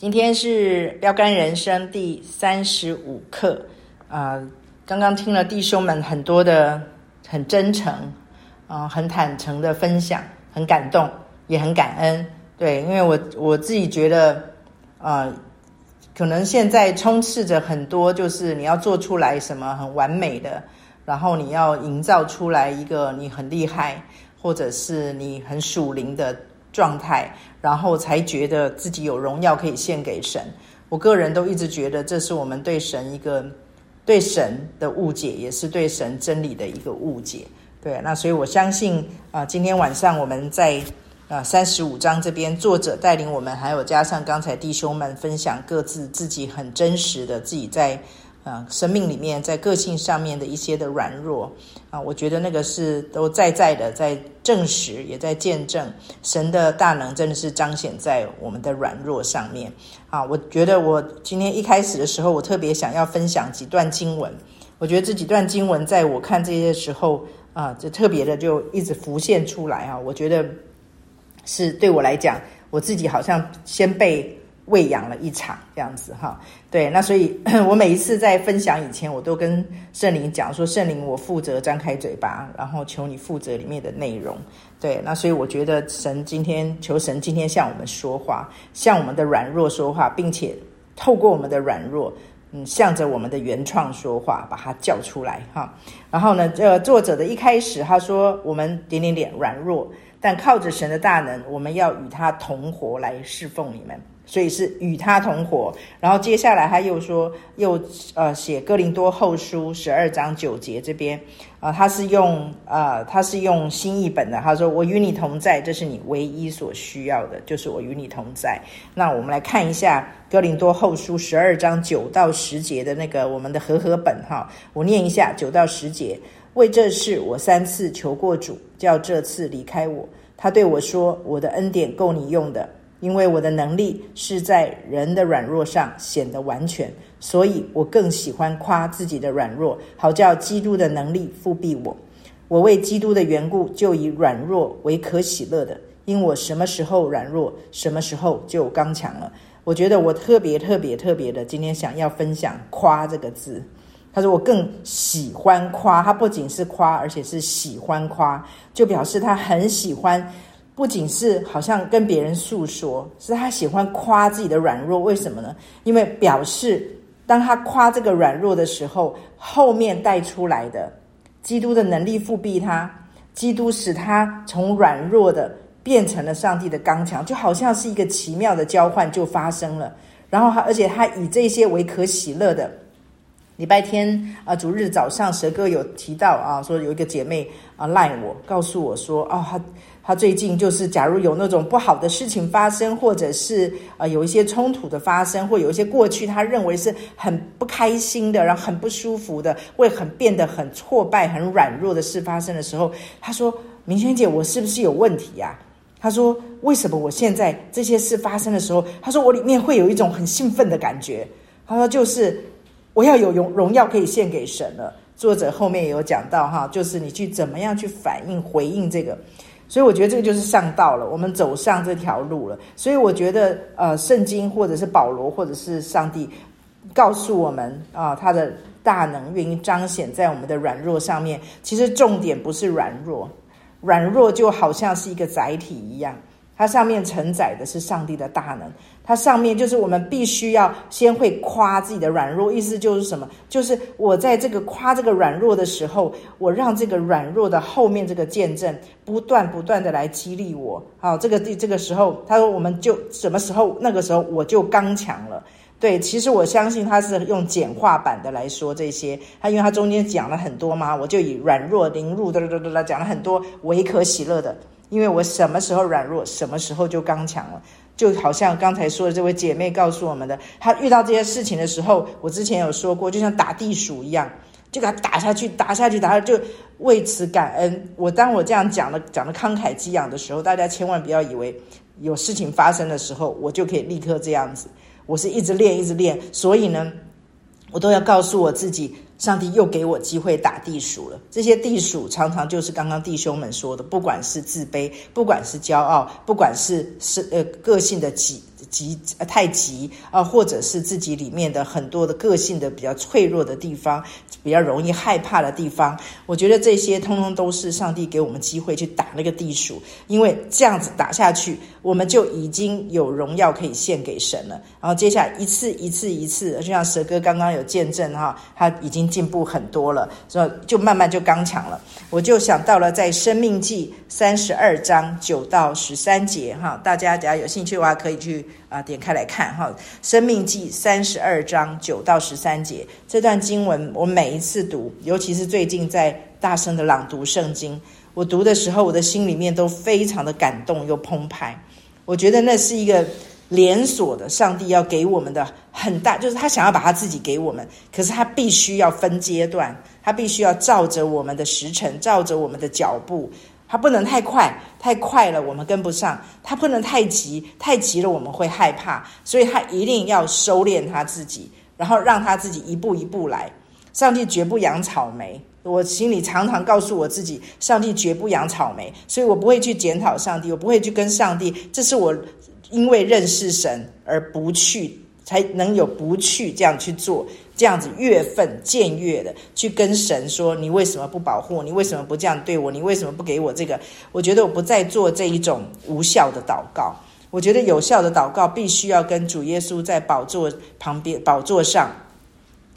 今天是标杆人生第三十五课啊、呃，刚刚听了弟兄们很多的很真诚啊、呃，很坦诚的分享，很感动，也很感恩。对，因为我我自己觉得啊、可能现在充斥着很多，就是你要做出来什么很完美的，然后你要营造出来一个你很厉害，或者是你很属灵的。状态，然后才觉得自己有荣耀可以献给神。我个人都一直觉得，这是我们对神一个对神的误解，也是对神真理的一个误解。对，那所以我相信啊、今天晚上我们在啊三十五章这边，作者带领我们，还有加上刚才弟兄们分享各自自己很真实的自己在。啊，生命里面在个性上面的一些的软弱啊，我觉得那个是都在在的，在证实，也在见证神的大能，真的是彰显在我们的软弱上面啊。我觉得我今天一开始的时候，我特别想要分享几段经文。我觉得这几段经文，在我看这些时候啊，就特别的就一直浮现出来啊。我觉得是对我来讲，我自己好像先被。喂养了一场这样子哈，对，那所以 我每一次在分享以前，我都跟圣灵讲说：“圣灵，我负责张开嘴巴，然后求你负责里面的内容。”对，那所以我觉得神今天求神今天向我们说话，向我们的软弱说话，并且透过我们的软弱，嗯，向着我们的原创说话，把它叫出来哈。然后呢，这作者的一开始他说：“我们点点点软弱，但靠着神的大能，我们要与他同活来侍奉你们。”所以是与他同伙，然后接下来他又说，又呃写哥林多后书十二章九节这边啊、他是用呃他是用新译本的，他说我与你同在，这是你唯一所需要的，就是我与你同在。那我们来看一下哥林多后书十二章九到十节的那个我们的和合本哈，我念一下九到十节，为这事我三次求过主，叫这次离开我。他对我说，我的恩典够你用的。因为我的能力是在人的软弱上显得完全，所以我更喜欢夸自己的软弱，好叫基督的能力覆庇我。我为基督的缘故，就以软弱为可喜乐的，因我什么时候软弱，什么时候就刚强了。我觉得我特别特别特别的，今天想要分享“夸”这个字。他说我更喜欢夸，他不仅是夸，而且是喜欢夸，就表示他很喜欢。不仅是好像跟别人诉说，是他喜欢夸自己的软弱。为什么呢？因为表示当他夸这个软弱的时候，后面带出来的基督的能力复辟他，基督使他从软弱的变成了上帝的刚强，就好像是一个奇妙的交换就发生了。然后，而且他以这些为可喜乐的。礼拜天啊，主日早上蛇哥有提到啊，说有一个姐妹啊赖我，告诉我说，哦，他。他最近就是，假如有那种不好的事情发生，或者是呃有一些冲突的发生，或有一些过去他认为是很不开心的，然后很不舒服的，会很变得很挫败、很软弱的事发生的时候，他说：“明轩姐，我是不是有问题呀？”他说：“为什么我现在这些事发生的时候，他说我里面会有一种很兴奋的感觉。他说就是我要有荣荣耀可以献给神了。”作者后面也有讲到哈，就是你去怎么样去反应、回应这个。所以我觉得这个就是上道了，我们走上这条路了。所以我觉得，呃，圣经或者是保罗或者是上帝告诉我们啊，他的大能愿意彰显在我们的软弱上面。其实重点不是软弱，软弱就好像是一个载体一样。它上面承载的是上帝的大能，它上面就是我们必须要先会夸自己的软弱，意思就是什么？就是我在这个夸这个软弱的时候，我让这个软弱的后面这个见证不断不断的来激励我。好，这个这个时候，他说我们就什么时候那个时候我就刚强了。对，其实我相信他是用简化版的来说这些，他因为他中间讲了很多嘛，我就以软弱凌辱的哒哒哒讲了很多维可喜乐的。因为我什么时候软弱，什么时候就刚强了，就好像刚才说的这位姐妹告诉我们的，她遇到这些事情的时候，我之前有说过，就像打地鼠一样，就给她打下去，打下去，打下去，就为此感恩。我当我这样讲的，讲的慷慨激昂的时候，大家千万不要以为有事情发生的时候，我就可以立刻这样子。我是一直练，一直练，所以呢，我都要告诉我自己。上帝又给我机会打地鼠了。这些地鼠常常就是刚刚弟兄们说的，不管是自卑，不管是骄傲，不管是是呃个性的急急太急啊，或者是自己里面的很多的个性的比较脆弱的地方，比较容易害怕的地方，我觉得这些通通都是上帝给我们机会去打那个地鼠，因为这样子打下去，我们就已经有荣耀可以献给神了。然后接下来一次一次一次，就像蛇哥刚刚有见证哈，他已经进步很多了，所以就慢慢就刚强了。我就想到了在生命记三十二章九到十三节哈，大家只要有兴趣的话，可以去啊点开来看哈。生命记三十二章九到十三节这段经文，我每一次读，尤其是最近在大声的朗读圣经，我读的时候，我的心里面都非常的感动又澎湃。我觉得那是一个。连锁的，上帝要给我们的很大，就是他想要把他自己给我们，可是他必须要分阶段，他必须要照着我们的时辰，照着我们的脚步，他不能太快，太快了我们跟不上，他不能太急，太急了我们会害怕，所以他一定要收敛他自己，然后让他自己一步一步来。上帝绝不养草莓，我心里常常告诉我自己，上帝绝不养草莓，所以我不会去检讨上帝，我不会去跟上帝，这是我。因为认识神而不去，才能有不去这样去做，这样子月份僭越的去跟神说：“你为什么不保护？你为什么不这样对我？你为什么不给我这个？”我觉得我不再做这一种无效的祷告。我觉得有效的祷告必须要跟主耶稣在宝座旁边、宝座上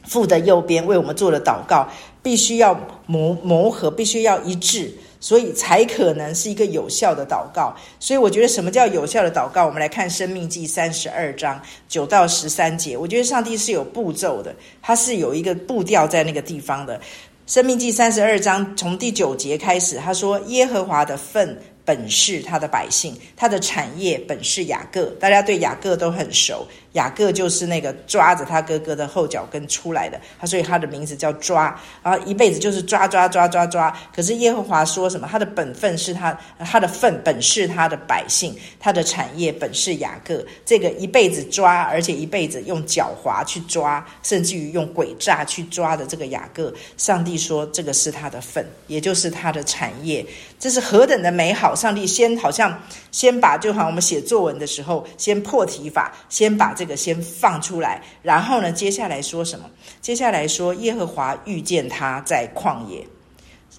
父的右边为我们做的祷告，必须要磨磨合，必须要一致。所以才可能是一个有效的祷告。所以我觉得什么叫有效的祷告？我们来看《生命记》三十二章九到十三节。我觉得上帝是有步骤的，他是有一个步调在那个地方的。《生命记》三十二章从第九节开始，他说：“耶和华的份。”本是他的百姓，他的产业本是雅各。大家对雅各都很熟，雅各就是那个抓着他哥哥的后脚跟出来的，他所以他的名字叫抓，然后一辈子就是抓抓抓抓抓。可是耶和华说什么？他的本分是他，他的份本是他的百姓，他的产业本是雅各。这个一辈子抓，而且一辈子用狡猾去抓，甚至于用诡诈去抓的这个雅各，上帝说这个是他的份，也就是他的产业。这是何等的美好！上帝先好像先把，就好像我们写作文的时候，先破题法，先把这这个先放出来，然后呢，接下来说什么？接下来说耶和华遇见他在旷野，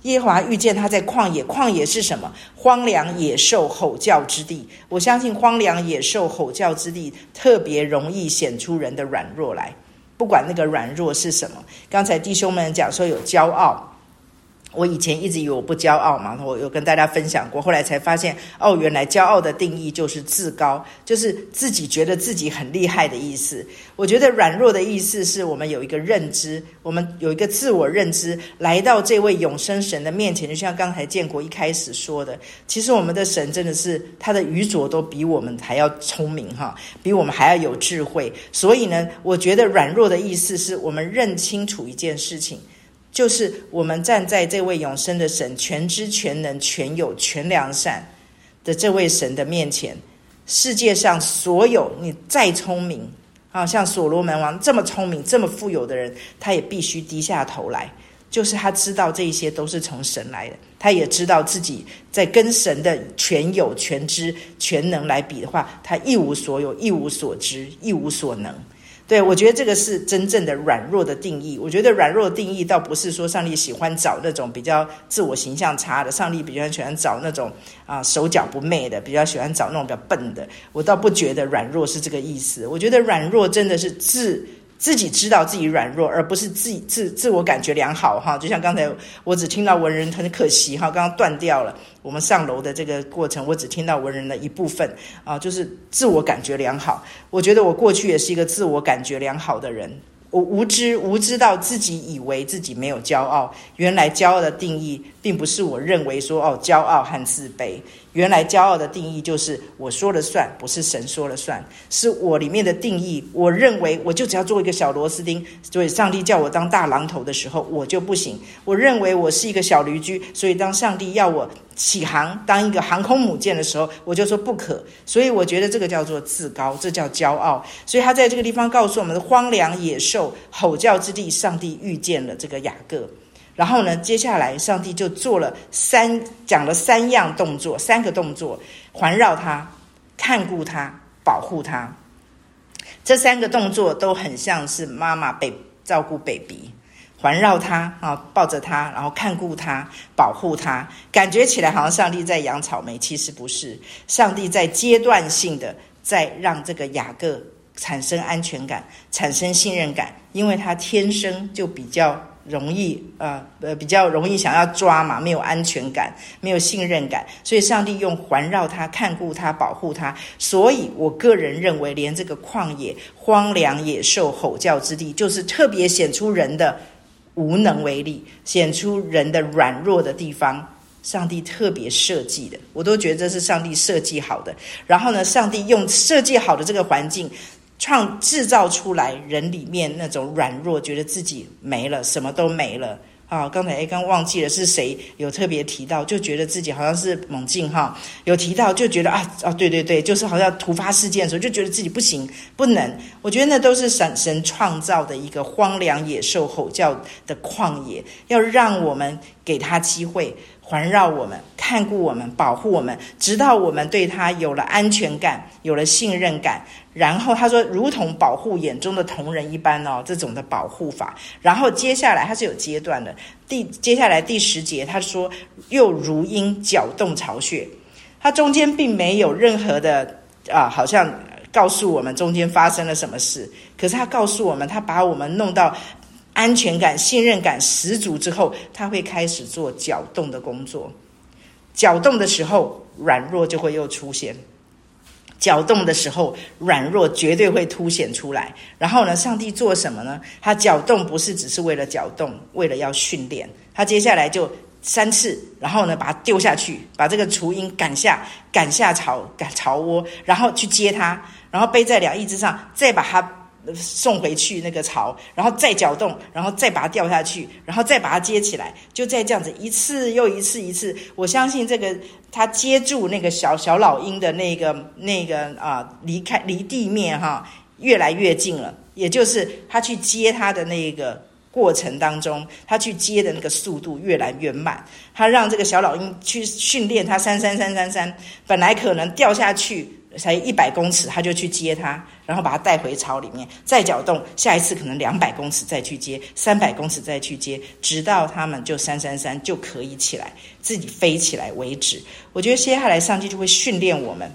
耶和华遇见他在旷野，旷野是什么？荒凉野兽吼叫之地。我相信荒凉野兽吼叫之地特别容易显出人的软弱来，不管那个软弱是什么。刚才弟兄们讲说有骄傲。我以前一直以为我不骄傲嘛，我有跟大家分享过，后来才发现，哦，原来骄傲的定义就是自高，就是自己觉得自己很厉害的意思。我觉得软弱的意思是我们有一个认知，我们有一个自我认知，来到这位永生神的面前，就像刚才建国一开始说的，其实我们的神真的是他的愚拙都比我们还要聪明哈，比我们还要有智慧。所以呢，我觉得软弱的意思是我们认清楚一件事情。就是我们站在这位永生的神、全知全能、全有全良善的这位神的面前，世界上所有你再聪明啊，像所罗门王这么聪明、这么富有的人，他也必须低下头来。就是他知道这一些都是从神来的，他也知道自己在跟神的全有、全知、全能来比的话，他一无所有、一无所知、一无所能。对，我觉得这个是真正的软弱的定义。我觉得软弱的定义倒不是说上帝喜欢找那种比较自我形象差的，上帝比较喜欢找那种啊手脚不媚的，比较喜欢找那种比较笨的。我倒不觉得软弱是这个意思。我觉得软弱真的是自。自己知道自己软弱，而不是自己自自我感觉良好哈。就像刚才我只听到文人，很可惜哈，刚刚断掉了。我们上楼的这个过程，我只听到文人的一部分啊，就是自我感觉良好。我觉得我过去也是一个自我感觉良好的人。我无知无知到自己以为自己没有骄傲，原来骄傲的定义并不是我认为说哦，骄傲和自卑。原来骄傲的定义就是我说了算，不是神说了算，是我里面的定义。我认为我就只要做一个小螺丝钉，所以上帝叫我当大榔头的时候，我就不行。我认为我是一个小驴驹，所以当上帝要我起航当一个航空母舰的时候，我就说不可。所以我觉得这个叫做自高，这叫骄傲。所以他在这个地方告诉我们的荒凉野兽吼叫之地，上帝遇见了这个雅各。然后呢，接下来上帝就做了三讲了三样动作，三个动作环绕他、看顾他、保护他。这三个动作都很像是妈妈被照顾 baby，环绕他啊，抱着他，然后看顾他，保护他，感觉起来好像上帝在养草莓，其实不是，上帝在阶段性的在让这个雅各产生安全感，产生信任感，因为他天生就比较。容易呃呃比较容易想要抓嘛，没有安全感，没有信任感，所以上帝用环绕他、看顾他、保护他。所以我个人认为，连这个旷野、荒凉、野兽吼叫之地，就是特别显出人的无能为力，显出人的软弱的地方，上帝特别设计的，我都觉得这是上帝设计好的。然后呢，上帝用设计好的这个环境。创制造出来人里面那种软弱，觉得自己没了，什么都没了啊！刚才刚忘记了是谁有特别提到，就觉得自己好像是猛进哈，有提到就觉得啊啊，对对对，就是好像突发事件的时候，就觉得自己不行不能。我觉得那都是神神创造的一个荒凉野兽吼叫的旷野，要让我们给他机会。环绕我们，看顾我们，保护我们，直到我们对他有了安全感，有了信任感。然后他说，如同保护眼中的同人一般哦，这种的保护法。然后接下来他是有阶段的，第接下来第十节他说，又如鹰搅动巢穴。他中间并没有任何的啊，好像告诉我们中间发生了什么事。可是他告诉我们，他把我们弄到。安全感、信任感十足之后，他会开始做搅动的工作。搅动的时候，软弱就会又出现。搅动的时候，软弱绝对会凸显出来。然后呢，上帝做什么呢？他搅动不是只是为了搅动，为了要训练。他接下来就三次，然后呢，把它丢下去，把这个雏鹰赶下，赶下巢，赶巢窝，然后去接它，然后背在两翼之上，再把它。送回去那个巢，然后再搅动，然后再把它掉下去，然后再把它接起来，就再这样子一次又一次一次。我相信这个他接住那个小小老鹰的那个那个啊，离开离地面哈，越来越近了。也就是他去接他的那个过程当中，他去接的那个速度越来越慢。他让这个小老鹰去训练他，三三三三三，本来可能掉下去。才一百公尺，他就去接他，然后把他带回巢里面，再搅动。下一次可能两百公尺再去接，三百公尺再去接，直到他们就三三三就可以起来，自己飞起来为止。我觉得接下来上帝就会训练我们，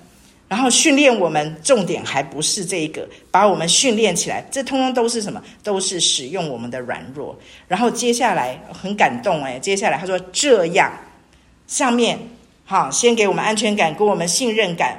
然后训练我们，重点还不是这个，把我们训练起来，这通通都是什么？都是使用我们的软弱。然后接下来很感动诶，接下来他说这样，上面好，先给我们安全感，给我们信任感。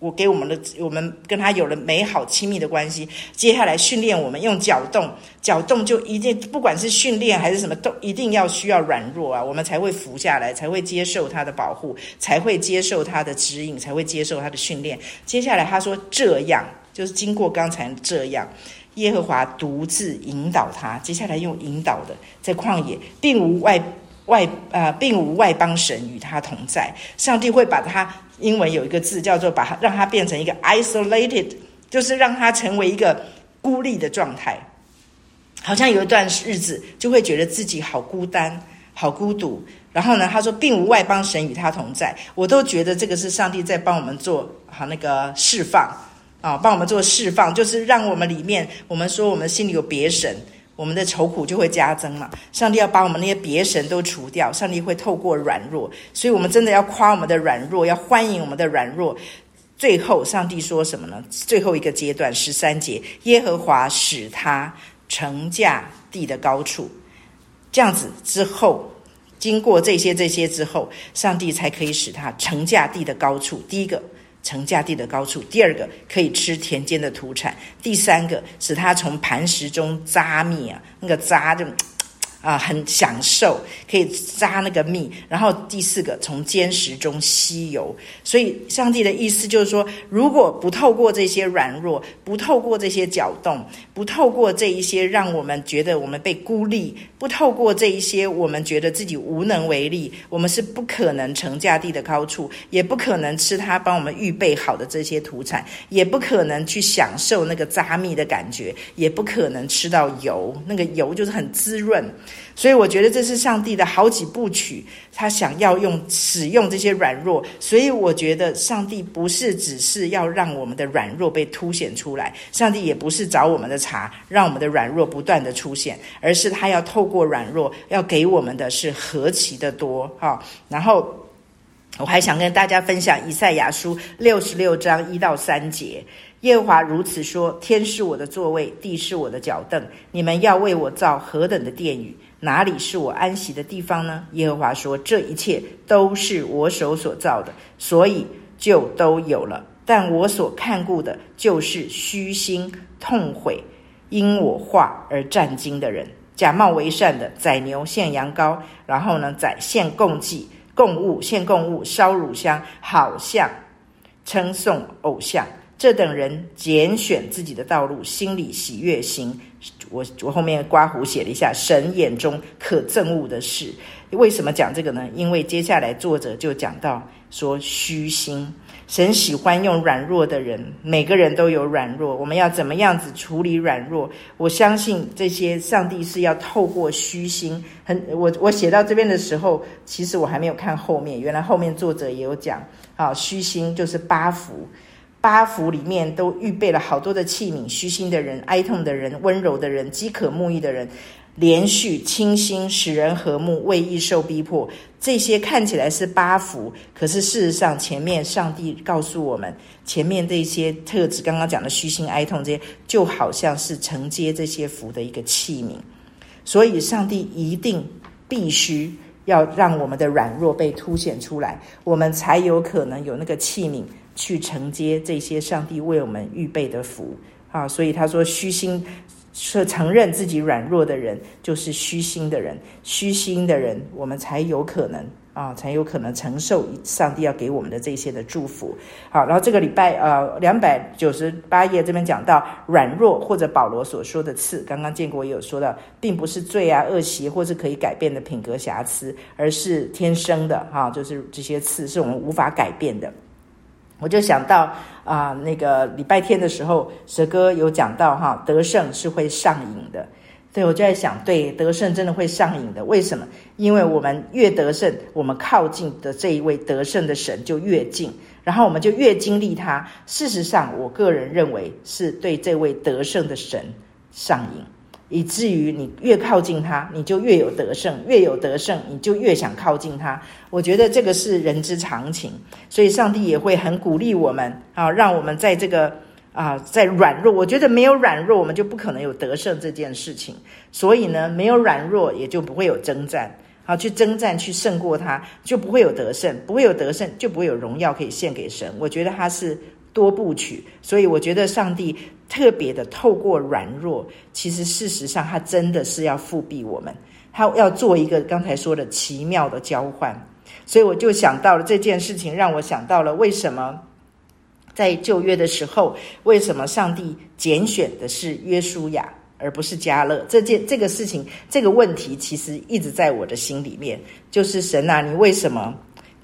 我给我们的，我们跟他有了美好亲密的关系。接下来训练我们用搅动，搅动就一定，不管是训练还是什么，都一定要需要软弱啊，我们才会服下来，才会接受他的保护，才会接受他的指引，才会接受他的训练。接下来他说这样，就是经过刚才这样，耶和华独自引导他。接下来用引导的，在旷野，并无外外、呃，并无外邦神与他同在，上帝会把他。英文有一个字叫做把它让它变成一个 isolated，就是让它成为一个孤立的状态，好像有一段日子就会觉得自己好孤单、好孤独。然后呢，他说并无外邦神与他同在，我都觉得这个是上帝在帮我们做好那个释放啊，帮我们做释放，就是让我们里面我们说我们心里有别神。我们的愁苦就会加增嘛。上帝要把我们那些别神都除掉，上帝会透过软弱，所以我们真的要夸我们的软弱，要欢迎我们的软弱。最后，上帝说什么呢？最后一个阶段，十三节，耶和华使他乘驾地的高处。这样子之后，经过这些这些之后，上帝才可以使他乘驾地的高处。第一个。城架地的高处，第二个可以吃田间的土产，第三个使他从磐石中扎米啊，那个扎就。啊，很享受，可以扎那个蜜，然后第四个从坚实中吸油。所以上帝的意思就是说，如果不透过这些软弱，不透过这些搅动，不透过这一些让我们觉得我们被孤立，不透过这一些我们觉得自己无能为力，我们是不可能乘驾地的高处，也不可能吃他帮我们预备好的这些土产，也不可能去享受那个扎蜜的感觉，也不可能吃到油，那个油就是很滋润。所以我觉得这是上帝的好几部曲，他想要用使用这些软弱。所以我觉得上帝不是只是要让我们的软弱被凸显出来，上帝也不是找我们的茬，让我们的软弱不断的出现，而是他要透过软弱，要给我们的是何其的多哈。然后我还想跟大家分享以赛亚书六十六章一到三节。耶和华如此说：天是我的座位，地是我的脚凳。你们要为我造何等的殿宇？哪里是我安息的地方呢？耶和华说：这一切都是我手所造的，所以就都有了。但我所看顾的，就是虚心痛悔，因我话而战惊的人，假冒为善的，宰牛献羊羔，然后呢，宰献供祭、供物、献供物、烧乳香，好像称颂偶像。这等人拣选自己的道路，心里喜悦行。我我后面刮胡写了一下，神眼中可憎恶的事。为什么讲这个呢？因为接下来作者就讲到说虚心，神喜欢用软弱的人，每个人都有软弱，我们要怎么样子处理软弱？我相信这些上帝是要透过虚心。很，我我写到这边的时候，其实我还没有看后面，原来后面作者也有讲啊，虚心就是八福。八福里面都预备了好多的器皿，虚心的人、哀痛的人、温柔的人、饥渴慕义的人、连续、清心、使人和睦、为易受逼迫，这些看起来是八福，可是事实上，前面上帝告诉我们，前面这些特质，刚刚讲的虚心、哀痛这些，就好像是承接这些福的一个器皿，所以上帝一定必须要让我们的软弱被凸显出来，我们才有可能有那个器皿。去承接这些上帝为我们预备的福啊，所以他说虚心，是承认自己软弱的人就是虚心的人，虚心的人我们才有可能啊，才有可能承受上帝要给我们的这些的祝福。好，然后这个礼拜呃两百九十八页这边讲到软弱或者保罗所说的刺，刚刚建国也有说到，并不是罪啊恶习或是可以改变的品格瑕疵，而是天生的哈，就是这些刺是我们无法改变的。我就想到啊、那个礼拜天的时候，蛇哥有讲到哈，得胜是会上瘾的。对，我就在想，对，得胜真的会上瘾的。为什么？因为我们越得胜，我们靠近的这一位得胜的神就越近，然后我们就越经历他。事实上，我个人认为是对这位得胜的神上瘾。以至于你越靠近他，你就越有得胜；越有得胜，你就越想靠近他。我觉得这个是人之常情，所以上帝也会很鼓励我们啊，让我们在这个啊，在软弱。我觉得没有软弱，我们就不可能有得胜这件事情。所以呢，没有软弱，也就不会有征战。好，去征战，去胜过他，就不会有得胜；不会有得胜，就不会有荣耀可以献给神。我觉得他是多部曲，所以我觉得上帝。特别的透过软弱，其实事实上他真的是要复辟我们，他要做一个刚才说的奇妙的交换，所以我就想到了这件事情，让我想到了为什么在旧约的时候，为什么上帝拣选的是约书亚而不是加勒？这件这个事情，这个问题其实一直在我的心里面，就是神啊，你为什么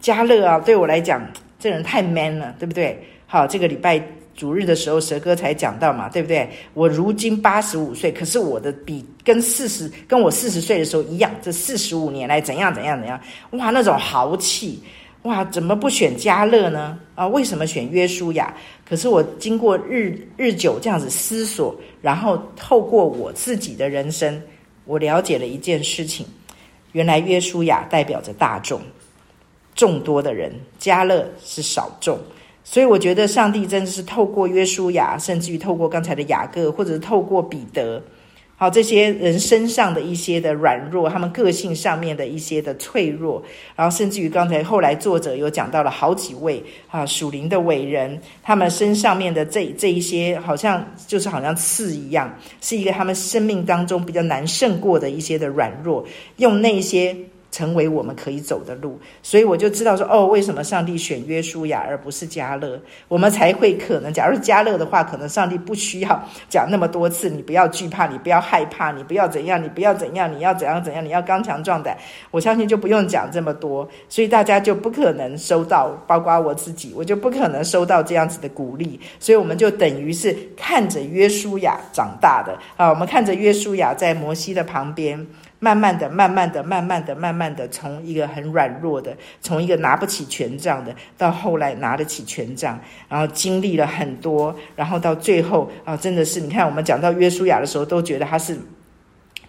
加勒啊？对我来讲，这人太 man 了，对不对？好，这个礼拜。主日的时候，蛇哥才讲到嘛，对不对？我如今八十五岁，可是我的比跟四十跟我四十岁的时候一样。这四十五年来怎样怎样怎样？哇，那种豪气，哇，怎么不选加勒呢？啊，为什么选约书亚？可是我经过日日久这样子思索，然后透过我自己的人生，我了解了一件事情：原来约书亚代表着大众，众多的人；加勒是少众。所以我觉得上帝真的是透过约书亚，甚至于透过刚才的雅各，或者是透过彼得，好，这些人身上的一些的软弱，他们个性上面的一些的脆弱，然后甚至于刚才后来作者有讲到了好几位啊属灵的伟人，他们身上面的这这一些，好像就是好像刺一样，是一个他们生命当中比较难胜过的一些的软弱，用那些。成为我们可以走的路，所以我就知道说，哦，为什么上帝选约书亚而不是加勒？我们才会可能，假如是加勒的话，可能上帝不需要讲那么多次，你不要惧怕，你不要害怕，你不要怎样，你不要怎样，你要怎样怎样，你要刚强壮胆。我相信就不用讲这么多，所以大家就不可能收到，包括我自己，我就不可能收到这样子的鼓励。所以我们就等于是看着约书亚长大的啊，我们看着约书亚在摩西的旁边。慢慢的、慢慢的、慢慢的、慢慢的，从一个很软弱的，从一个拿不起权杖的，到后来拿得起权杖，然后经历了很多，然后到最后啊，真的是你看，我们讲到约书亚的时候，都觉得他是。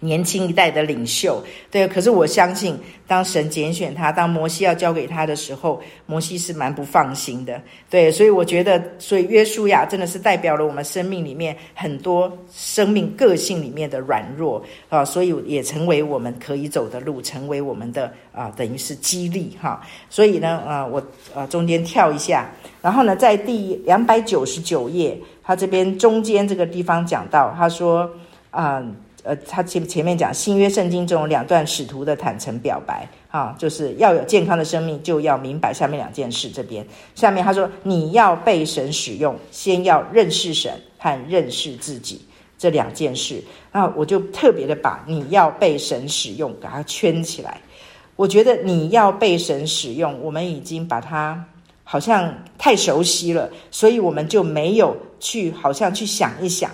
年轻一代的领袖，对，可是我相信，当神拣选他，当摩西要交给他的时候，摩西是蛮不放心的，对，所以我觉得，所以约书亚真的是代表了我们生命里面很多生命个性里面的软弱啊，所以也成为我们可以走的路，成为我们的啊，等于是激励哈。所以呢，啊，我啊中间跳一下，然后呢，在第两百九十九页，他这边中间这个地方讲到，他说啊。呃，他前前面讲新约圣经中两段使徒的坦诚表白，啊，就是要有健康的生命，就要明白下面两件事。这边下面他说，你要被神使用，先要认识神和认识自己这两件事。那我就特别的把你要被神使用给它圈起来。我觉得你要被神使用，我们已经把它好像太熟悉了，所以我们就没有去好像去想一想。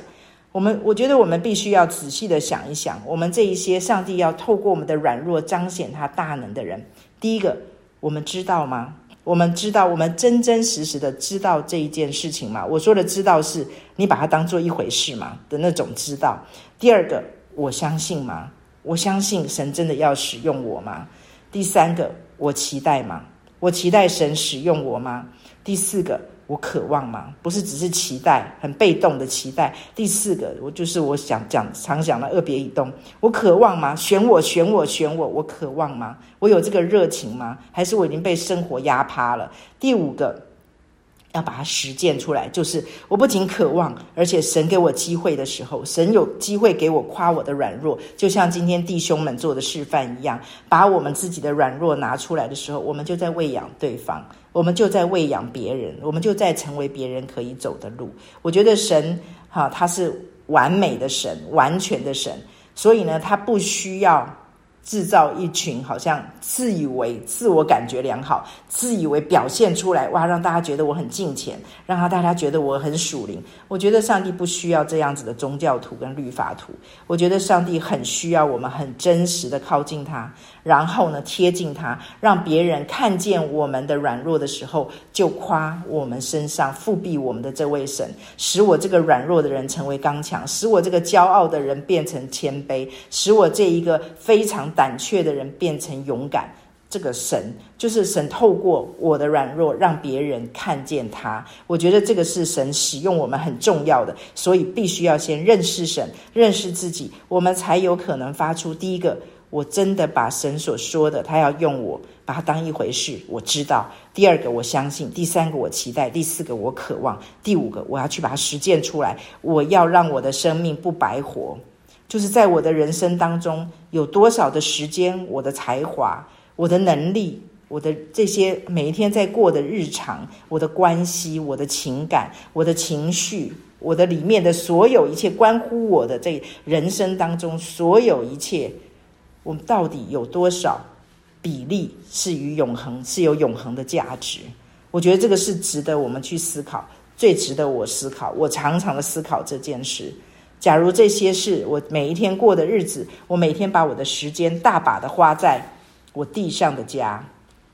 我们我觉得我们必须要仔细的想一想，我们这一些上帝要透过我们的软弱彰显他大能的人，第一个，我们知道吗？我们知道，我们真真实实的知道这一件事情吗？我说的知道是你把它当做一回事吗的那种知道。第二个，我相信吗？我相信神真的要使用我吗？第三个，我期待吗？我期待神使用我吗？第四个。我渴望吗？不是只是期待，很被动的期待。第四个，我就是我想讲常讲的二别一动。我渴望吗？选我，选我，选我。我渴望吗？我有这个热情吗？还是我已经被生活压趴了？第五个。要把它实践出来，就是我不仅渴望，而且神给我机会的时候，神有机会给我夸我的软弱，就像今天弟兄们做的示范一样，把我们自己的软弱拿出来的时候，我们就在喂养对方，我们就在喂养别人，我们就在成为别人可以走的路。我觉得神哈，他是完美的神，完全的神，所以呢，他不需要。制造一群好像自以为自我感觉良好，自以为表现出来哇，让大家觉得我很敬虔，让他大家觉得我很属灵。我觉得上帝不需要这样子的宗教徒跟律法徒，我觉得上帝很需要我们很真实的靠近他。然后呢，贴近他，让别人看见我们的软弱的时候，就夸我们身上复庇我们的这位神，使我这个软弱的人成为刚强，使我这个骄傲的人变成谦卑，使我这一个非常胆怯的人变成勇敢。这个神就是神，透过我的软弱，让别人看见他。我觉得这个是神使用我们很重要的，所以必须要先认识神，认识自己，我们才有可能发出第一个。我真的把神所说的，他要用我，把它当一回事。我知道，第二个我相信，第三个我期待，第四个我渴望，第五个我要去把它实践出来。我要让我的生命不白活，就是在我的人生当中有多少的时间，我的才华、我的能力、我的这些每一天在过的日常、我的关系、我的情感、我的情绪、我的里面的所有一切关乎我的这人生当中所有一切。我们到底有多少比例是与永恒是有永恒的价值？我觉得这个是值得我们去思考，最值得我思考。我常常的思考这件事。假如这些是我每一天过的日子，我每天把我的时间大把的花在我地上的家，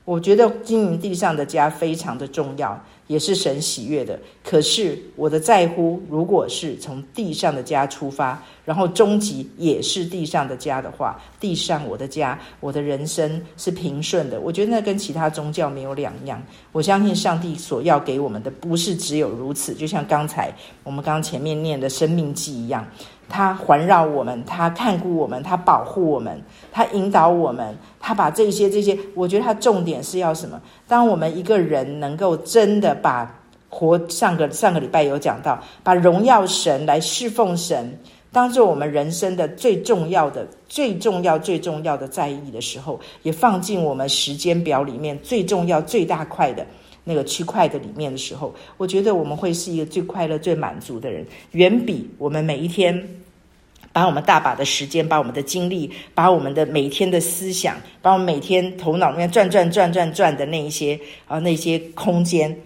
我觉得经营地上的家非常的重要。也是神喜悦的。可是我的在乎，如果是从地上的家出发，然后终极也是地上的家的话，地上我的家，我的人生是平顺的。我觉得那跟其他宗教没有两样。我相信上帝所要给我们的，不是只有如此。就像刚才我们刚刚前面念的生命记一样。他环绕我们，他看顾我们，他保护我们，他引导我们，他把这些这些，我觉得他重点是要什么？当我们一个人能够真的把活，上个上个礼拜有讲到，把荣耀神来侍奉神，当做我们人生的最重要的、最重要、最重要的在意的时候，也放进我们时间表里面最重要、最大块的那个区块的里面的时候，我觉得我们会是一个最快乐、最满足的人，远比我们每一天。把我们大把的时间，把我们的精力，把我们的每天的思想，把我们每天头脑里面转转转转转的那一些啊，那些空间，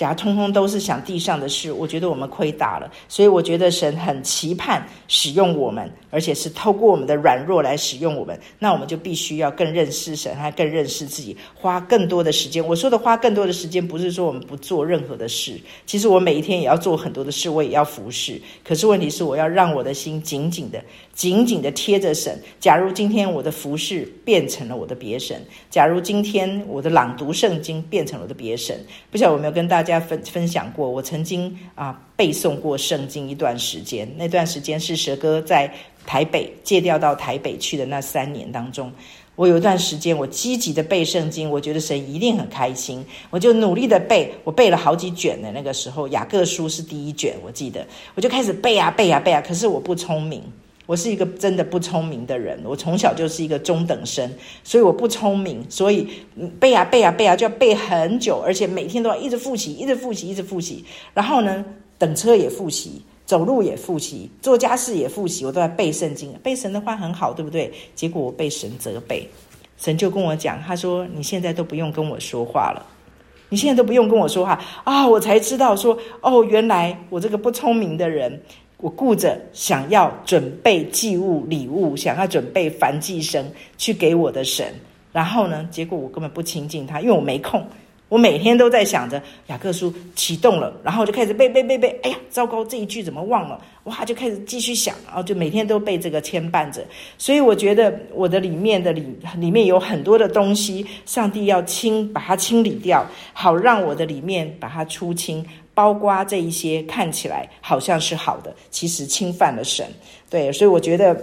假通通都是想地上的事，我觉得我们亏大了。所以我觉得神很期盼使用我们，而且是透过我们的软弱来使用我们。那我们就必须要更认识神，还更认识自己，花更多的时间。我说的花更多的时间，不是说我们不做任何的事。其实我每一天也要做很多的事，我也要服侍。可是问题是，我要让我的心紧紧的、紧紧的贴着神。假如今天我的服侍变成了我的别神，假如今天我的朗读圣经变成了我的别神，不晓得有没有跟大家。大家分分享过，我曾经啊背诵过圣经一段时间。那段时间是蛇哥在台北借调到台北去的那三年当中，我有一段时间我积极的背圣经，我觉得神一定很开心，我就努力的背，我背了好几卷的。那个时候雅各书是第一卷，我记得我就开始背啊背啊背啊，可是我不聪明。我是一个真的不聪明的人，我从小就是一个中等生，所以我不聪明，所以背啊背啊背啊就要背很久，而且每天都要一直复习，一直复习，一直复习。然后呢，等车也复习，走路也复习，做家事也复习，我都在背圣经。背神的话很好，对不对？结果我被神责备，神就跟我讲，他说：“你现在都不用跟我说话了，你现在都不用跟我说话啊！”我才知道说，哦，原来我这个不聪明的人。我顾着想要准备祭物礼物，想要准备燔祭牲去给我的神，然后呢，结果我根本不亲近他，因为我没空。我每天都在想着雅各书启动了，然后就开始背背背背。哎呀，糟糕，这一句怎么忘了？哇，就开始继续想，然后就每天都被这个牵绊着。所以我觉得我的里面的里里面有很多的东西，上帝要清，把它清理掉，好让我的里面把它出清。包刮这一些看起来好像是好的，其实侵犯了神。对，所以我觉得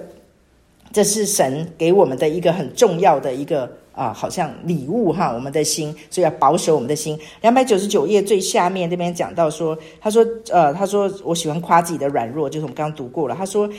这是神给我们的一个很重要的一个啊，好像礼物哈，我们的心，所以要保守我们的心。两百九十九页最下面这边讲到说，他说呃，他说我喜欢夸自己的软弱，就是我们刚刚读过了。他说。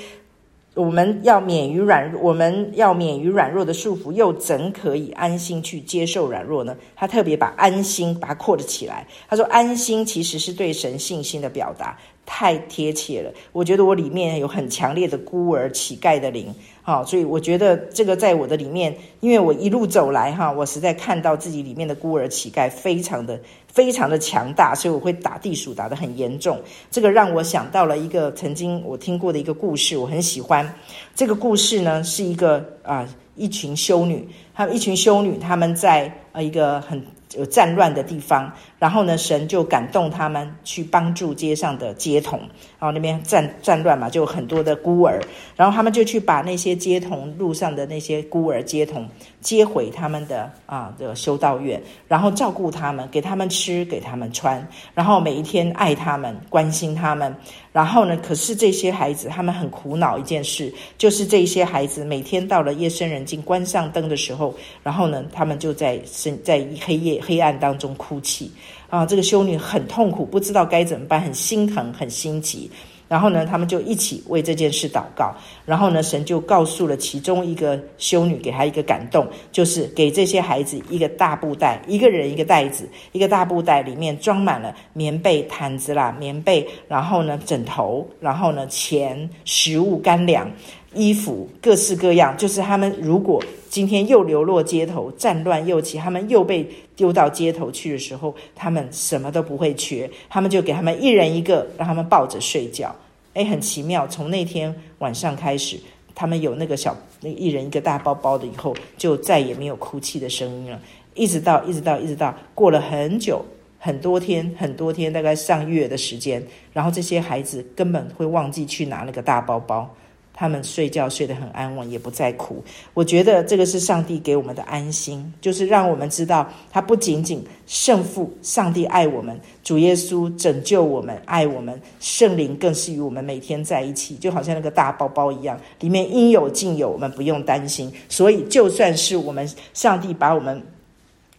我们要免于软弱，我们要免于软弱的束缚，又怎可以安心去接受软弱呢？他特别把安心把它扩了起来。他说，安心其实是对神信心的表达，太贴切了。我觉得我里面有很强烈的孤儿乞丐的灵。好，所以我觉得这个在我的里面，因为我一路走来哈，我实在看到自己里面的孤儿乞丐非常的非常的强大，所以我会打地鼠打得很严重。这个让我想到了一个曾经我听过的一个故事，我很喜欢。这个故事呢是一个啊一群修女，他们一群修女他们在呃一个很。有战乱的地方，然后呢，神就感动他们去帮助街上的街童，然后那边战战乱嘛，就很多的孤儿，然后他们就去把那些街童路上的那些孤儿街童接回他们的啊的修道院，然后照顾他们，给他们吃，给他们穿，然后每一天爱他们，关心他们。然后呢，可是这些孩子他们很苦恼一件事，就是这些孩子每天到了夜深人静关上灯的时候，然后呢，他们就在深在黑夜黑暗当中哭泣啊。这个修女很痛苦，不知道该怎么办，很心疼，很心急。然后呢，他们就一起为这件事祷告。然后呢，神就告诉了其中一个修女，给她一个感动，就是给这些孩子一个大布袋，一个人一个袋子，一个大布袋里面装满了棉被、毯子啦，棉被，然后呢，枕头，然后呢，钱、食物、干粮。衣服各式各样，就是他们如果今天又流落街头，战乱又起，他们又被丢到街头去的时候，他们什么都不会缺，他们就给他们一人一个，让他们抱着睡觉。诶，很奇妙，从那天晚上开始，他们有那个小那一人一个大包包的以后，就再也没有哭泣的声音了。一直到一直到一直到过了很久很多天很多天，大概上月的时间，然后这些孩子根本会忘记去拿那个大包包。他们睡觉睡得很安稳，也不再哭。我觉得这个是上帝给我们的安心，就是让我们知道，他不仅仅圣父上帝爱我们，主耶稣拯救我们，爱我们，圣灵更是与我们每天在一起，就好像那个大包包一样，里面应有尽有，我们不用担心。所以，就算是我们上帝把我们。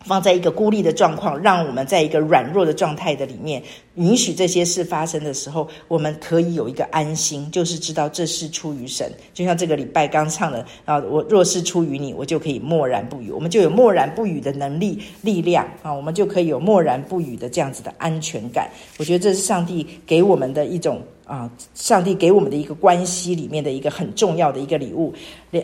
放在一个孤立的状况，让我们在一个软弱的状态的里面，允许这些事发生的时候，我们可以有一个安心，就是知道这是出于神。就像这个礼拜刚唱的啊，我若是出于你，我就可以默然不语，我们就有默然不语的能力、力量啊，我们就可以有默然不语的这样子的安全感。我觉得这是上帝给我们的一种。啊，上帝给我们的一个关系里面的一个很重要的一个礼物。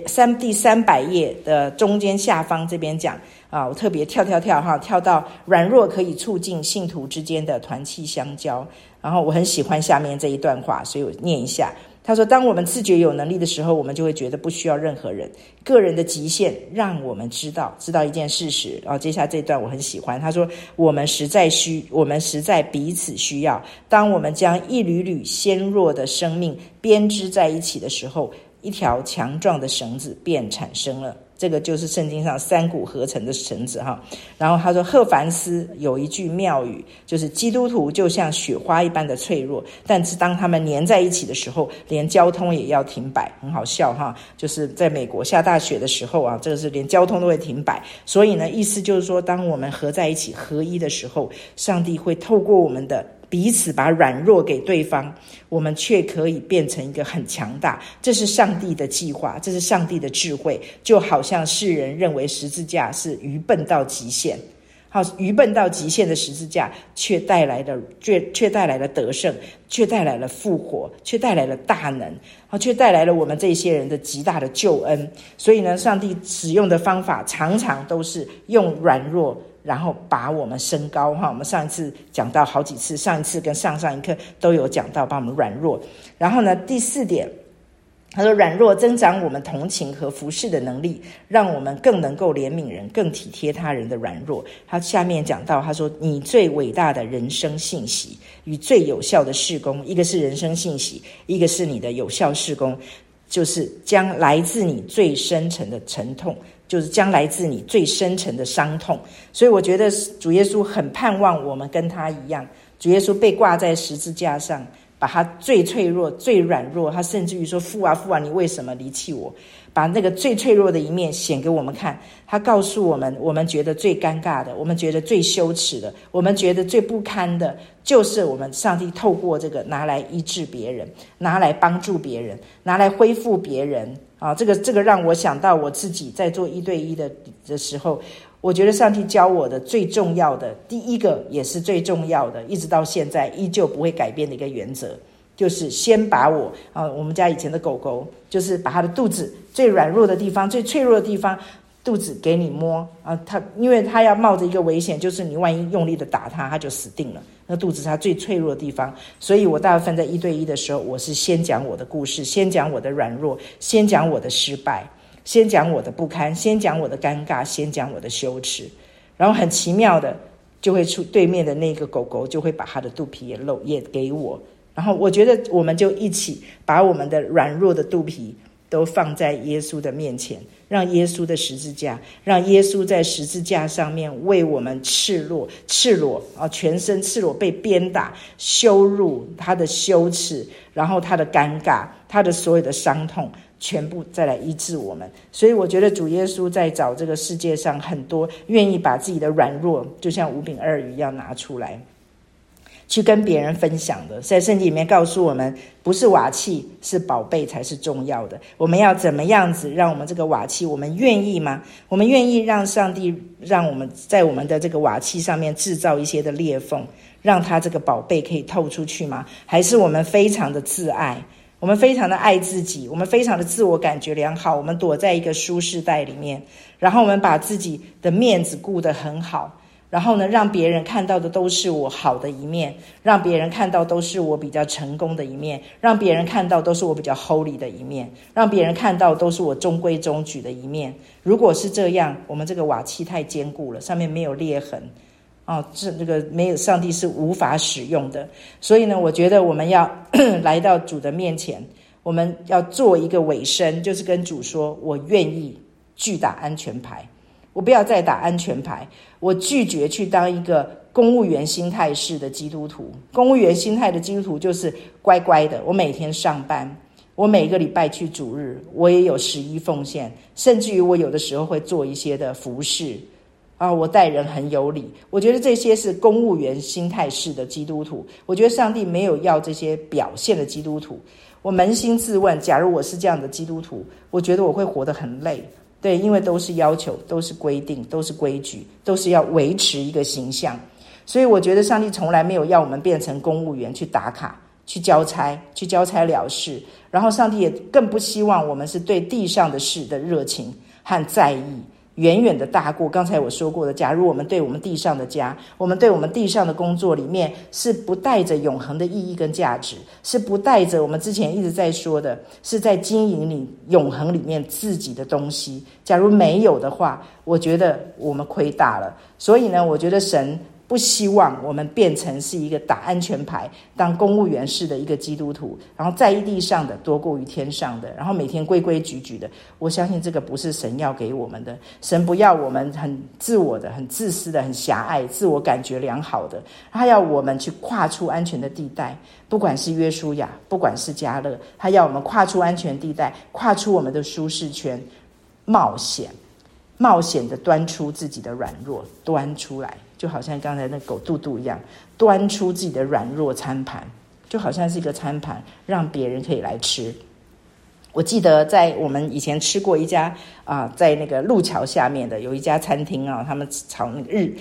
三第三百页的中间下方这边讲啊，我特别跳跳跳哈，跳到软弱可以促进信徒之间的团契相交。然后我很喜欢下面这一段话，所以我念一下。他说：“当我们自觉有能力的时候，我们就会觉得不需要任何人。个人的极限让我们知道，知道一件事实。然后接下来这一段我很喜欢。他说：我们实在需，我们实在彼此需要。当我们将一缕缕纤弱的生命编织在一起的时候，一条强壮的绳子便产生了。”这个就是圣经上三股合成的绳子哈，然后他说赫凡斯有一句妙语，就是基督徒就像雪花一般的脆弱，但是当他们粘在一起的时候，连交通也要停摆，很好笑哈。就是在美国下大雪的时候啊，这个是连交通都会停摆。所以呢，意思就是说，当我们合在一起合一的时候，上帝会透过我们的。彼此把软弱给对方，我们却可以变成一个很强大。这是上帝的计划，这是上帝的智慧。就好像世人认为十字架是愚笨到极限，好，愚笨到极限的十字架，却带来了却却带来了得胜，却带来了复活，却带来了大能，好，却带来了我们这些人的极大的救恩。所以呢，上帝使用的方法常常都是用软弱。然后把我们升高哈，我们上一次讲到好几次，上一次跟上上一课都有讲到，把我们软弱。然后呢，第四点，他说软弱增长我们同情和服侍的能力，让我们更能够怜悯人，更体贴他人的软弱。他下面讲到，他说你最伟大的人生信息与最有效的事工，一个是人生信息，一个是你的有效事工，就是将来自你最深沉的沉痛。就是将来自你最深沉的伤痛，所以我觉得主耶稣很盼望我们跟他一样。主耶稣被挂在十字架上，把他最脆弱、最软弱，他甚至于说：“父啊，父啊，你为什么离弃我？”把那个最脆弱的一面显给我们看。他告诉我们：我们觉得最尴尬的，我们觉得最羞耻的，我们觉得最不堪的，就是我们上帝透过这个拿来医治别人，拿来帮助别人，拿来恢复别人。啊，这个这个让我想到我自己在做一对一的的时候，我觉得上帝教我的最重要的第一个也是最重要的，一直到现在依旧不会改变的一个原则，就是先把我啊，我们家以前的狗狗，就是把它的肚子最软弱的地方、最脆弱的地方。肚子给你摸啊，他因为他要冒着一个危险，就是你万一用力的打他，他就死定了。那肚子是他最脆弱的地方，所以我大部分在一对一的时候，我是先讲我的故事，先讲我的软弱，先讲我的失败，先讲我的不堪，先讲我的尴尬，先讲我的羞耻。然后很奇妙的，就会出对面的那个狗狗就会把它的肚皮也露也给我，然后我觉得我们就一起把我们的软弱的肚皮都放在耶稣的面前。让耶稣的十字架，让耶稣在十字架上面为我们赤裸、赤裸啊，全身赤裸被鞭打、羞辱，他的羞耻，然后他的尴尬，他的所有的伤痛，全部再来医治我们。所以我觉得主耶稣在找这个世界上很多愿意把自己的软弱，就像五饼二鱼一样拿出来。去跟别人分享的，在圣经里面告诉我们，不是瓦器，是宝贝才是重要的。我们要怎么样子让我们这个瓦器？我们愿意吗？我们愿意让上帝让我们在我们的这个瓦器上面制造一些的裂缝，让他这个宝贝可以透出去吗？还是我们非常的自爱，我们非常的爱自己，我们非常的自我感觉良好，我们躲在一个舒适带里面，然后我们把自己的面子顾得很好。然后呢，让别人看到的都是我好的一面，让别人看到都是我比较成功的一面，让别人看到都是我比较 holy 的一面，让别人看到都是我中规中矩的一面。如果是这样，我们这个瓦器太坚固了，上面没有裂痕，哦，这这个没有上帝是无法使用的。所以呢，我觉得我们要 来到主的面前，我们要做一个委身，就是跟主说，我愿意拒打安全牌。我不要再打安全牌，我拒绝去当一个公务员心态式的基督徒。公务员心态的基督徒就是乖乖的，我每天上班，我每个礼拜去主日，我也有十一奉献，甚至于我有的时候会做一些的服饰啊，我待人很有礼。我觉得这些是公务员心态式的基督徒。我觉得上帝没有要这些表现的基督徒。我扪心自问，假如我是这样的基督徒，我觉得我会活得很累。对，因为都是要求，都是规定，都是规矩，都是要维持一个形象，所以我觉得上帝从来没有要我们变成公务员去打卡，去交差，去交差了事。然后上帝也更不希望我们是对地上的事的热情和在意。远远的大过刚才我说过的。假如我们对我们地上的家，我们对我们地上的工作里面是不带着永恒的意义跟价值，是不带着我们之前一直在说的，是在经营里永恒里面自己的东西。假如没有的话，我觉得我们亏大了。所以呢，我觉得神。不希望我们变成是一个打安全牌、当公务员式的一个基督徒，然后在意地上的多过于天上的，然后每天规规矩矩的。我相信这个不是神要给我们的。神不要我们很自我的、很自私的、很狭隘、自我感觉良好的。他要我们去跨出安全的地带，不管是约书亚，不管是加勒，他要我们跨出安全地带，跨出我们的舒适圈，冒险，冒险的端出自己的软弱，端出来。就好像刚才那狗肚肚一样，端出自己的软弱餐盘，就好像是一个餐盘，让别人可以来吃。我记得在我们以前吃过一家啊、在那个路桥下面的有一家餐厅啊，他们炒那个日。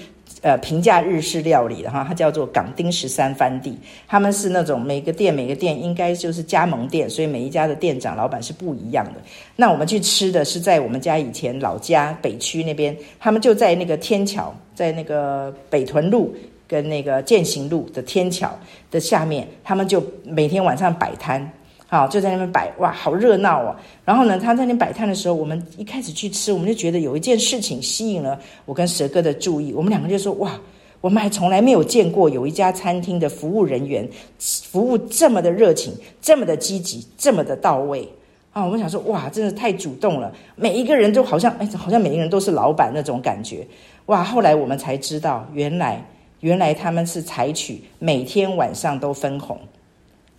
呃，平价日式料理的哈，它叫做港町十三番地。他们是那种每个店每个店应该就是加盟店，所以每一家的店长老板是不一样的。那我们去吃的是在我们家以前老家北区那边，他们就在那个天桥，在那个北屯路跟那个践行路的天桥的下面，他们就每天晚上摆摊。好，就在那边摆，哇，好热闹哦！然后呢，他在那边摆摊的时候，我们一开始去吃，我们就觉得有一件事情吸引了我跟蛇哥的注意。我们两个就说：哇，我们还从来没有见过有一家餐厅的服务人员服务这么的热情，这么的积极，这么的到位啊！我们想说：哇，真的太主动了，每一个人都好像，哎，好像每一个人都是老板那种感觉。哇！后来我们才知道，原来原来他们是采取每天晚上都分红。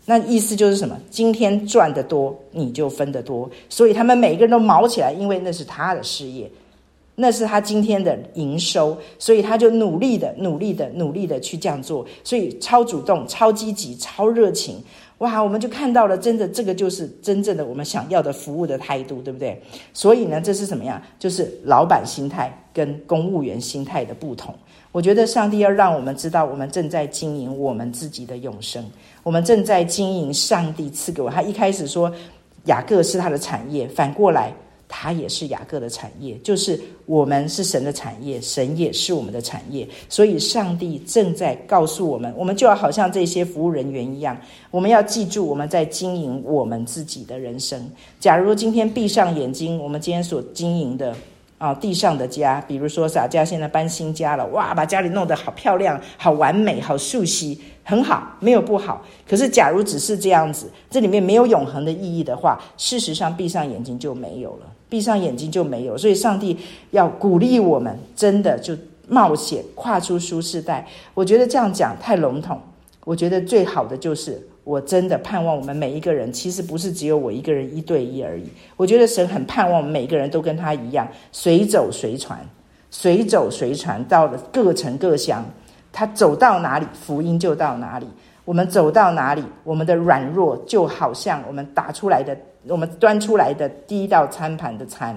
那意思就是什么？今天赚得多，你就分得多。所以他们每个人都毛起来，因为那是他的事业，那是他今天的营收，所以他就努力的、努力的、努力的去这样做。所以超主动、超积极、超热情。哇！我们就看到了，真的，这个就是真正的我们想要的服务的态度，对不对？所以呢，这是什么样？就是老板心态跟公务员心态的不同。我觉得上帝要让我们知道，我们正在经营我们自己的永生，我们正在经营上帝赐给我。他一开始说雅各是他的产业，反过来他也是雅各的产业，就是我们是神的产业，神也是我们的产业。所以上帝正在告诉我们，我们就要好像这些服务人员一样，我们要记住我们在经营我们自己的人生。假如今天闭上眼睛，我们今天所经营的。啊，地上的家，比如说洒家现在搬新家了，哇，把家里弄得好漂亮、好完美、好熟悉，很好，没有不好。可是，假如只是这样子，这里面没有永恒的意义的话，事实上闭上眼睛就没有了，闭上眼睛就没有。所以，上帝要鼓励我们，真的就冒险跨出舒适带。我觉得这样讲太笼统，我觉得最好的就是。我真的盼望我们每一个人，其实不是只有我一个人一对一而已。我觉得神很盼望我们每一个人都跟他一样，随走随传，随走随传，到了各城各乡，他走到哪里，福音就到哪里。我们走到哪里，我们的软弱就好像我们打出来的，我们端出来的第一道餐盘的餐，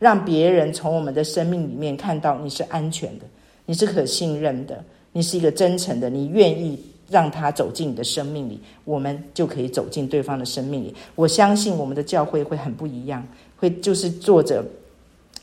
让别人从我们的生命里面看到你是安全的，你是可信任的，你是一个真诚的，你愿意。让他走进你的生命里，我们就可以走进对方的生命里。我相信我们的教会会很不一样，会就是作者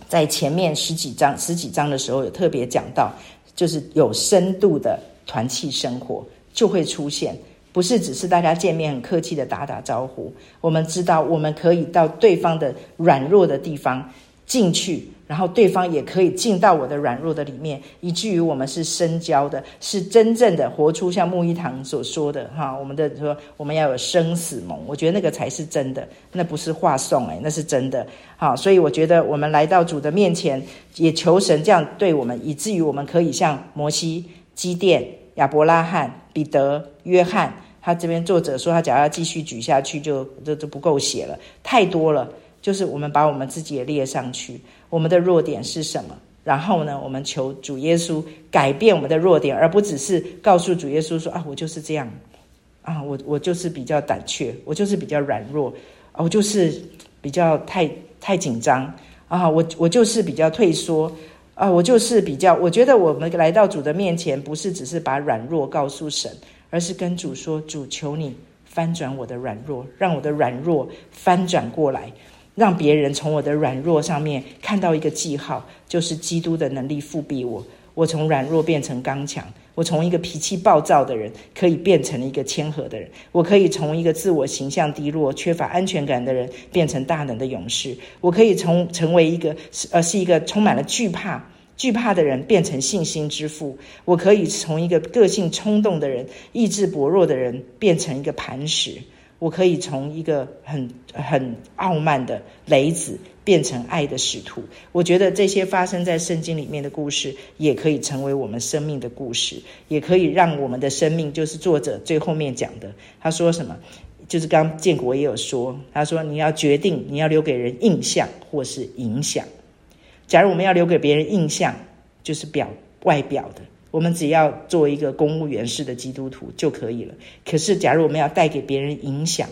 在前面十几章十几章的时候有特别讲到，就是有深度的团契生活就会出现，不是只是大家见面很客气的打打招呼。我们知道我们可以到对方的软弱的地方进去。然后对方也可以进到我的软弱的里面，以至于我们是深交的，是真正的活出像牧一堂所说的哈，我们的说我们要有生死盟，我觉得那个才是真的，那不是话送诶，那是真的。好，所以我觉得我们来到主的面前，也求神这样对我们，以至于我们可以像摩西、基甸、亚伯拉罕、彼得、约翰，他这边作者说他假如要继续举下去就，就就就不够写了，太多了。就是我们把我们自己也列上去，我们的弱点是什么？然后呢，我们求主耶稣改变我们的弱点，而不只是告诉主耶稣说啊，我就是这样。啊，我我就是比较胆怯，我就是比较软弱。啊，我就是比较太太紧张。啊，我我就是比较退缩。啊，我就是比较，我觉得我们来到主的面前，不是只是把软弱告诉神，而是跟主说，主求你翻转我的软弱，让我的软弱翻转过来，让别人从我的软弱上面看到一个记号，就是基督的能力覆庇我。我从软弱变成刚强，我从一个脾气暴躁的人可以变成一个谦和的人，我可以从一个自我形象低落、缺乏安全感的人变成大能的勇士，我可以从成为一个呃是一个充满了惧怕。惧怕的人变成信心之父，我可以从一个个性冲动的人、意志薄弱的人变成一个磐石，我可以从一个很很傲慢的雷子变成爱的使徒。我觉得这些发生在圣经里面的故事，也可以成为我们生命的故事，也可以让我们的生命，就是作者最后面讲的，他说什么？就是刚建国也有说，他说你要决定你要留给人印象或是影响。假如我们要留给别人印象，就是表外表的，我们只要做一个公务员式的基督徒就可以了。可是，假如我们要带给别人影响，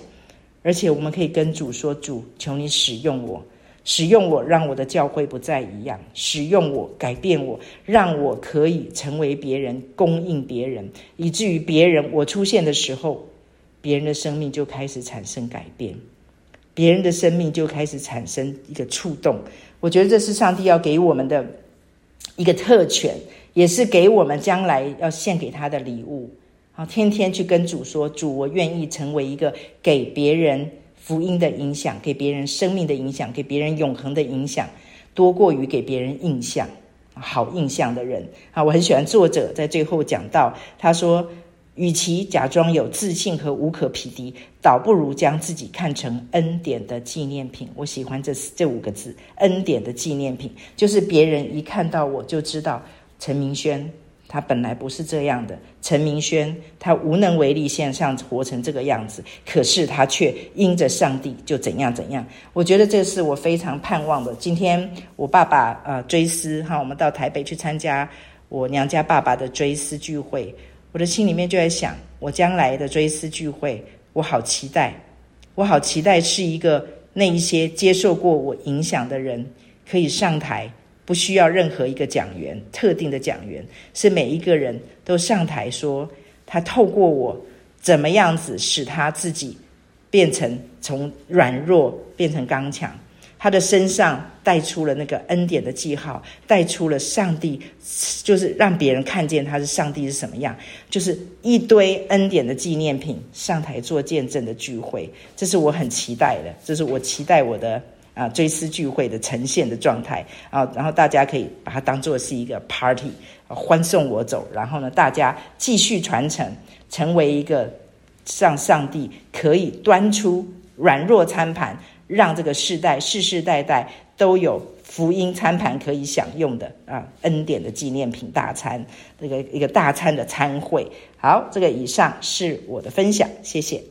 而且我们可以跟主说：“主，求你使用我，使用我，让我的教会不再一样；使用我，改变我，让我可以成为别人，供应别人，以至于别人我出现的时候，别人的生命就开始产生改变，别人的生命就开始产生一个触动。”我觉得这是上帝要给我们的一个特权，也是给我们将来要献给他的礼物。好，天天去跟主说：“主，我愿意成为一个给别人福音的影响，给别人生命的影响，给别人永恒的影响，多过于给别人印象好印象的人。”啊，我很喜欢作者在最后讲到，他说。与其假装有自信和无可匹敌，倒不如将自己看成恩典的纪念品。我喜欢这这五个字：恩典的纪念品，就是别人一看到我就知道陈明轩他本来不是这样的。陈明轩他无能为力，现象活成这个样子，可是他却因着上帝就怎样怎样。我觉得这是我非常盼望的。今天我爸爸呃追思哈，我们到台北去参加我娘家爸爸的追思聚会。我的心里面就在想，我将来的追思聚会，我好期待，我好期待是一个那一些接受过我影响的人可以上台，不需要任何一个讲员，特定的讲员，是每一个人都上台说，他透过我怎么样子使他自己变成从软弱变成刚强。他的身上带出了那个恩典的记号，带出了上帝，就是让别人看见他是上帝是什么样，就是一堆恩典的纪念品上台做见证的聚会，这是我很期待的，这是我期待我的啊追思聚会的呈现的状态啊，然后大家可以把它当做是一个 party，欢送我走，然后呢，大家继续传承，成为一个让上帝可以端出软弱餐盘。让这个世代世世代代都有福音餐盘可以享用的啊，恩典的纪念品大餐，这个一个大餐的餐会。好，这个以上是我的分享，谢谢。